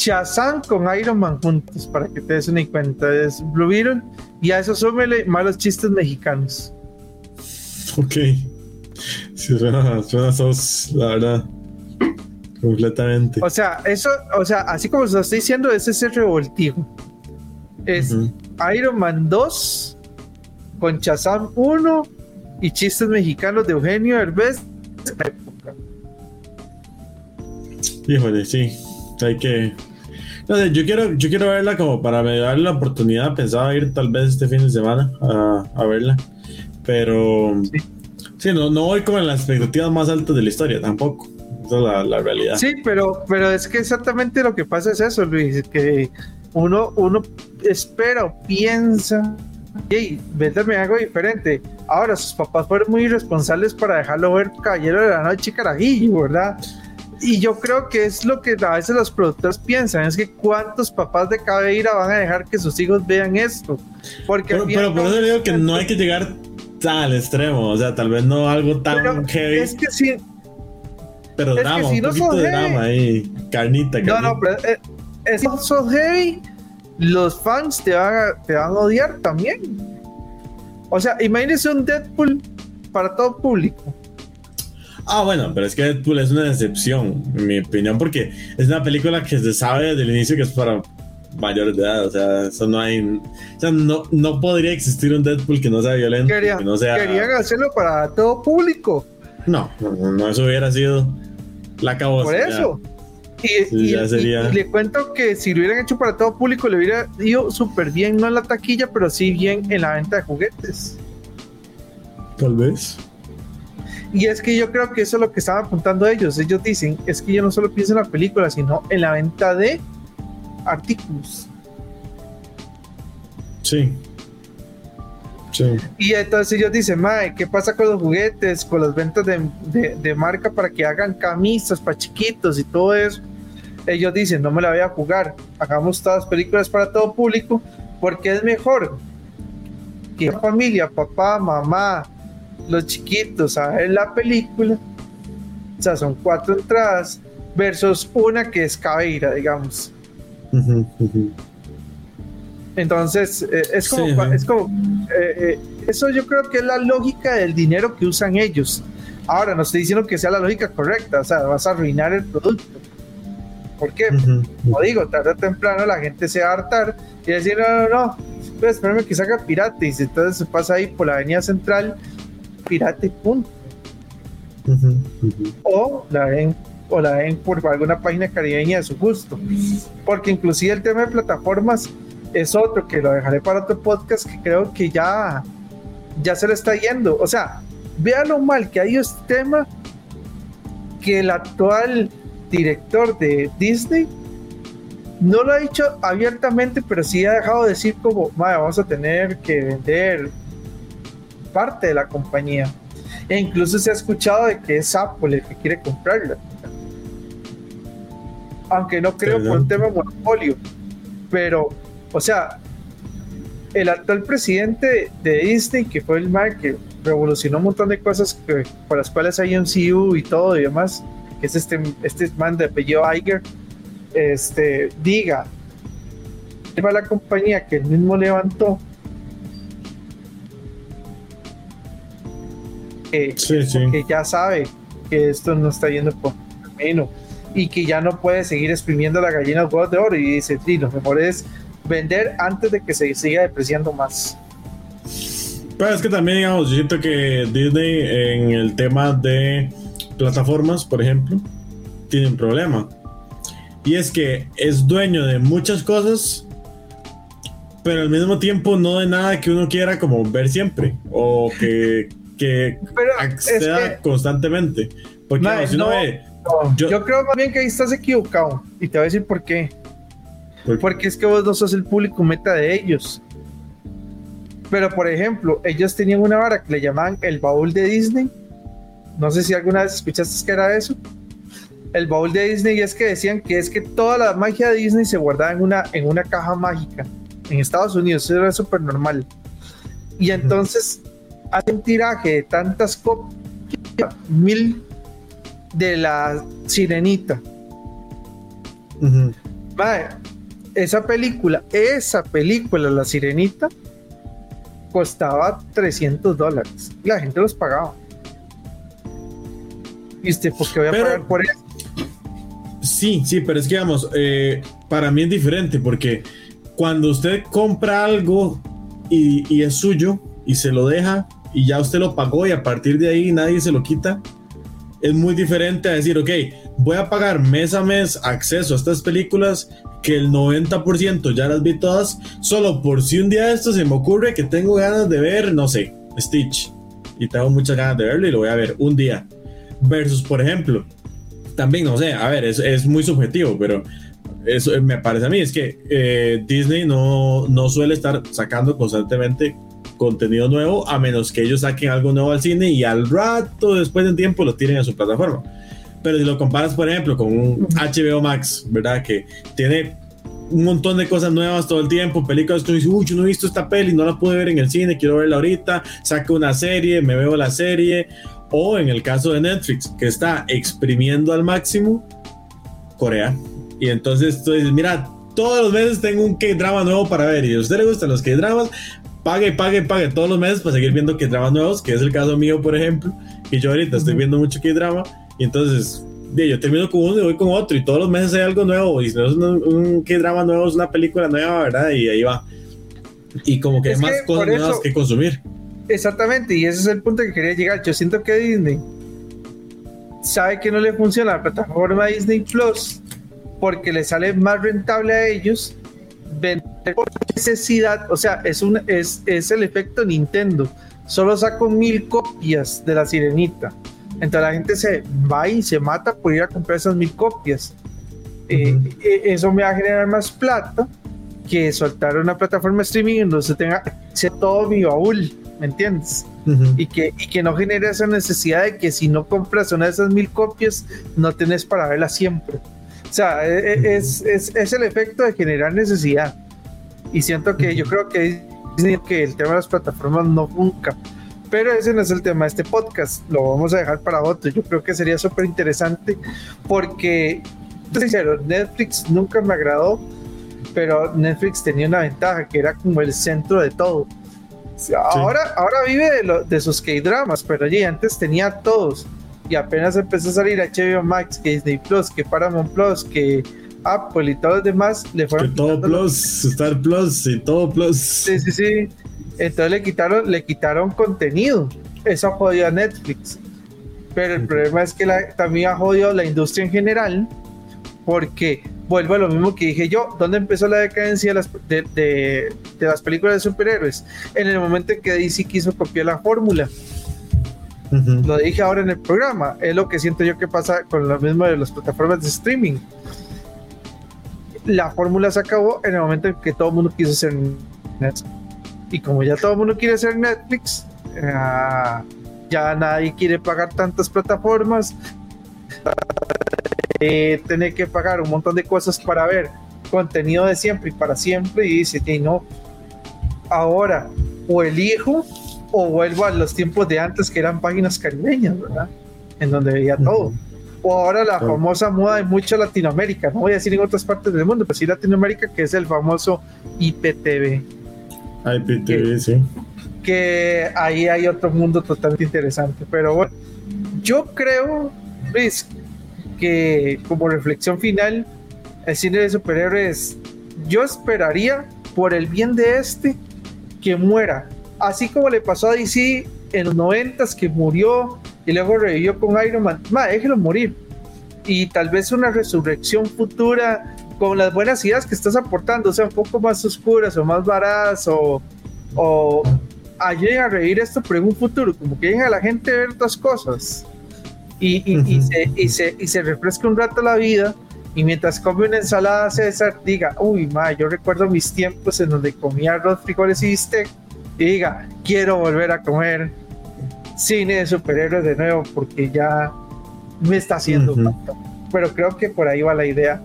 Shazam con Iron Man juntos, para que te des una cuenta. Es Blue Beetle y a eso súmele malos chistes mexicanos. Ok. Sí, suena, suena sos, la verdad. completamente. O sea, eso, o sea, así como se lo estoy diciendo, es ese revoltijo. Es Iron Man 2 con Chazam 1 y chistes mexicanos de Eugenio Herbes. Híjole, sí. Hay que. No sé, yo quiero, yo quiero verla como para me dar la oportunidad. Pensaba ir tal vez este fin de semana a, verla. Pero. Sí. no, no voy como en las expectativas más altas de la historia tampoco. Esa es la, la realidad. Sí, pero, pero es que exactamente lo que pasa es eso, Luis. Que uno, uno espera o piensa hey, véndeme algo diferente. Ahora, sus papás fueron muy irresponsables para dejarlo ver Caballero de la Noche Carajillo, ¿verdad? Y yo creo que es lo que a veces los productores piensan, es que cuántos papás de Cabeira van a dejar que sus hijos vean esto. Porque pero, pero por eso digo que no hay que llegar al extremo, o sea, tal vez no algo tan heavy. Es que sí. Pero drama, un poquito de drama ahí, carnita, No, no, pero eh, es, es heavy los fans te van, a, te van a odiar también. O sea, imagínese un Deadpool para todo público. Ah, bueno, pero es que Deadpool es una excepción, en mi opinión, porque es una película que se sabe desde el inicio que es para mayores de edad. O sea, eso no hay. O sea, no, no podría existir un Deadpool que no sea violento. que no sea... Querían hacerlo para todo público. No, no, eso hubiera sido la causa. Por eso. Y, le cuento que si lo hubieran hecho para todo público, le hubiera ido súper bien, no en la taquilla, pero sí bien en la venta de juguetes. Tal vez. Y es que yo creo que eso es lo que estaban apuntando ellos. Ellos dicen, es que yo no solo pienso en la película, sino en la venta de artículos. Sí. Sí. Y entonces ellos dicen, Mae, ¿qué pasa con los juguetes, con las ventas de, de marca para que hagan camisas para chiquitos y todo eso? ellos dicen, no me la voy a jugar, hagamos todas las películas para todo público, porque es mejor que la familia, papá, mamá, los chiquitos a ver la película, o sea, son cuatro entradas, versus una que es cabeira, digamos. Entonces, eh, es como, es como eh, eh, eso yo creo que es la lógica del dinero que usan ellos. Ahora, no estoy diciendo que sea la lógica correcta, o sea, vas a arruinar el producto ¿Por qué? Como digo, tarde o temprano la gente se va a hartar y decir, no, no, no, pues espérame que salga pirate. Y entonces se pasa ahí por la avenida central, pirate, punto. O la ven o la ven por alguna página caribeña de su gusto. Porque inclusive el tema de plataformas es otro que lo dejaré para otro podcast que creo que ya, ya se le está yendo. O sea, vea lo mal que hay este tema que el actual director de Disney no lo ha dicho abiertamente, pero sí ha dejado de decir como, vamos a tener que vender parte de la compañía. E incluso se ha escuchado de que es Apple el que quiere comprarla. Aunque no creo por un tema monopolio. Pero, o sea, el actual presidente de Disney, que fue el Mark que revolucionó un montón de cosas que, por las cuales hay un CU y todo y demás, que es este, este man de apellido Iger, este, diga, lleva la compañía que él mismo levantó, que, ya sabe que esto no está yendo por camino y que ya no puede seguir exprimiendo la gallina de oro y dice, sí, lo mejor es vender antes de que se siga depreciando más. Pero es que también, digamos, yo siento que Disney en el tema de plataformas, por ejemplo, tienen un problema. Y es que es dueño de muchas cosas, pero al mismo tiempo no de nada que uno quiera como ver siempre o que, que acceda constantemente. Porque si no, ve, yo, creo más bien que ahí estás equivocado y te voy a decir por qué. Porque es que vos no sos el público meta de ellos. Pero por ejemplo, ellos tenían una vara que le llamaban el baúl de Disney no sé si alguna vez escuchaste que era eso. El baúl de Disney es que decían que es que toda la magia de Disney se guardaba en una, en una caja mágica. En Estados Unidos eso era súper normal. Y entonces hace un tiraje de tantas copias, mil de la sirenita. esa película, esa película, La Sirenita, costaba 300 dólares. Y la gente los pagaba. ¿Viste? Porque voy a pagar por eso. Sí, sí, pero es que vamos, eh, para mí es diferente porque cuando usted compra algo y, es suyo y se lo deja y ya usted lo pagó y a partir de ahí nadie se lo quita, es muy diferente a decir, ok, voy a pagar mes a mes acceso a estas películas que el 90% ya las vi todas, solo por si un día de esto se me ocurre que tengo ganas de ver, no sé, Stitch, y tengo muchas ganas de verlo y lo voy a ver un día. Versus, por ejemplo, también, no sé, a ver, es, es muy subjetivo, pero eso me parece a mí, es que eh, Disney no, no suele estar sacando constantemente contenido nuevo, a menos que ellos saquen algo nuevo al cine y al rato, después de tiempo, lo tiren en su plataforma. Pero si lo comparas, por ejemplo, con un HBO Max, ¿verdad? Que tiene un montón de cosas nuevas todo el tiempo, películas que dices, uy, yo no he visto esta peli, no la pude ver en el cine, quiero verla ahorita, saco una serie, me veo la serie, o en el caso de Netflix, que está exprimiendo al máximo Corea. Y entonces tú dices, mira, todos los meses tengo un K-drama nuevo para ver, y a usted le gustan los K-dramas, pague, pague, pague todos los meses para seguir viendo K-dramas nuevos, que es el caso mío, por ejemplo, y yo ahorita estoy viendo mucho K-drama, y entonces yo termino con uno y voy con otro y todos los meses hay algo nuevo y si no es un, drama nuevo es una película nueva, ¿verdad? Y ahí va. Y como que hay más cosas nuevas que consumir. Exactamente, y ese es el punto que quería llegar. Yo siento que Disney sabe que no le funciona la plataforma Disney Plus porque le sale más rentable a ellos vender por necesidad. O sea, es, un, es, es el efecto Nintendo. Solo saco mil copias de la sirenita entonces la gente se va y se mata por ir a comprar esas mil copias. Eh, eh, eso me va a generar más plata que soltar una plataforma de streaming donde se tenga todo mi baúl, ¿me entiendes? y, que, y que no genere esa necesidad de que si no compras una de esas mil copias, no tenés para verla siempre. O sea, e, e, es, es, es, el efecto de generar necesidad. Y siento que yo creo que, que el tema de las plataformas no nunca pero ese no es el tema de este podcast, lo vamos a dejar para otro. Yo creo que sería súper interesante porque, sincero, Netflix nunca me agradó, pero Netflix tenía una ventaja que era como el centro de todo. Ahora, ahora vive de, de sus K-dramas, pero allí antes tenía todos. Y apenas empezó a salir HBO Max, que Disney Plus, que Paramount Plus, que Apple y todos los demás le fueron. Que todo Plus, Star Plus y todo Plus. Sí, sí, sí. Entonces le quitaron, le quitaron contenido. Eso jodió a Netflix. Pero el problema es que también ha jodido la industria en general, porque vuelvo a lo mismo que dije yo, ¿dónde empezó la decadencia de las, películas de superhéroes? En el momento en que DC quiso copiar la fórmula. Lo dije ahora en el programa, es lo que siento yo que pasa con lo mismo de las plataformas de streaming. La fórmula se acabó en el momento en que todo el mundo quiso ser Netflix. Y como ya todo el mundo quiere ser Netflix, eh, ya nadie quiere pagar tantas plataformas, eh, tener que pagar un montón de cosas para ver contenido de siempre y para siempre. Y dice, no, ahora o elijo o vuelvo a los tiempos de antes que eran páginas caribeñas, ¿verdad? En donde veía todo. O ahora la famosa moda de mucha Latinoamérica, no voy a decir en otras partes del mundo, pero sí Latinoamérica, que es el famoso IPTV IPTV, sí. Que ahí hay otro mundo totalmente interesante. Pero bueno, yo creo, Luis, que como reflexión final, el cine de superhéroes, yo esperaría, por el bien de este, que muera. Así como le pasó a DC en los noventas, que murió y luego revivió con Iron Man. Ma, déjelo morir. Y tal vez una resurrección futura con las buenas ideas que estás aportando, o sea, un poco más oscuras o más baratas o, o ayuden a reír esto, pero en un futuro, como que lleguen a la gente a ver otras cosas y, y, se, y, se, y se refresca un rato la vida y mientras come una ensalada César diga, uy, ma, yo recuerdo mis tiempos en donde comía arroz, frijoles y bistec y diga, quiero volver a comer cine de superhéroes de nuevo porque ya me está haciendo Pero creo que por ahí va la idea.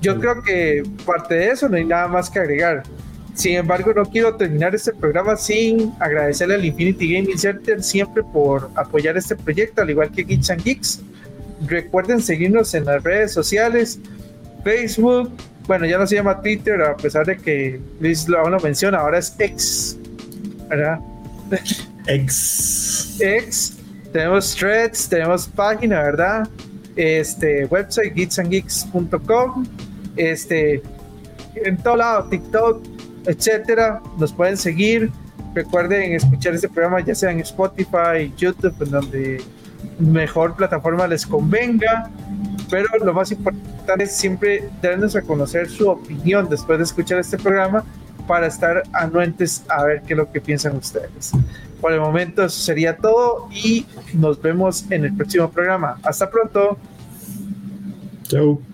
Yo creo que parte de eso no hay nada más que agregar. Sin embargo, no quiero terminar este programa sin agradecerle al Infinity Gaming Center siempre por apoyar este proyecto, al igual que Geeks and Geeks. Recuerden seguirnos en las redes sociales, Facebook, bueno, ya no se llama Twitter, a pesar de que Luis lo, lo menciona, ahora es X, ¿verdad? X. X. Tenemos threads, tenemos página, ¿verdad? este website geeksandgeeks.com, este en todo lado, TikTok, etcétera. Nos pueden seguir. Recuerden escuchar este programa ya sea en Spotify, YouTube, en donde mejor plataforma les convenga. Pero lo más importante es siempre darnos a conocer su opinión después de escuchar este programa para estar anuentes a ver qué es lo que piensan ustedes. Por el momento eso sería todo y nos vemos en el próximo programa. Hasta pronto. Chao.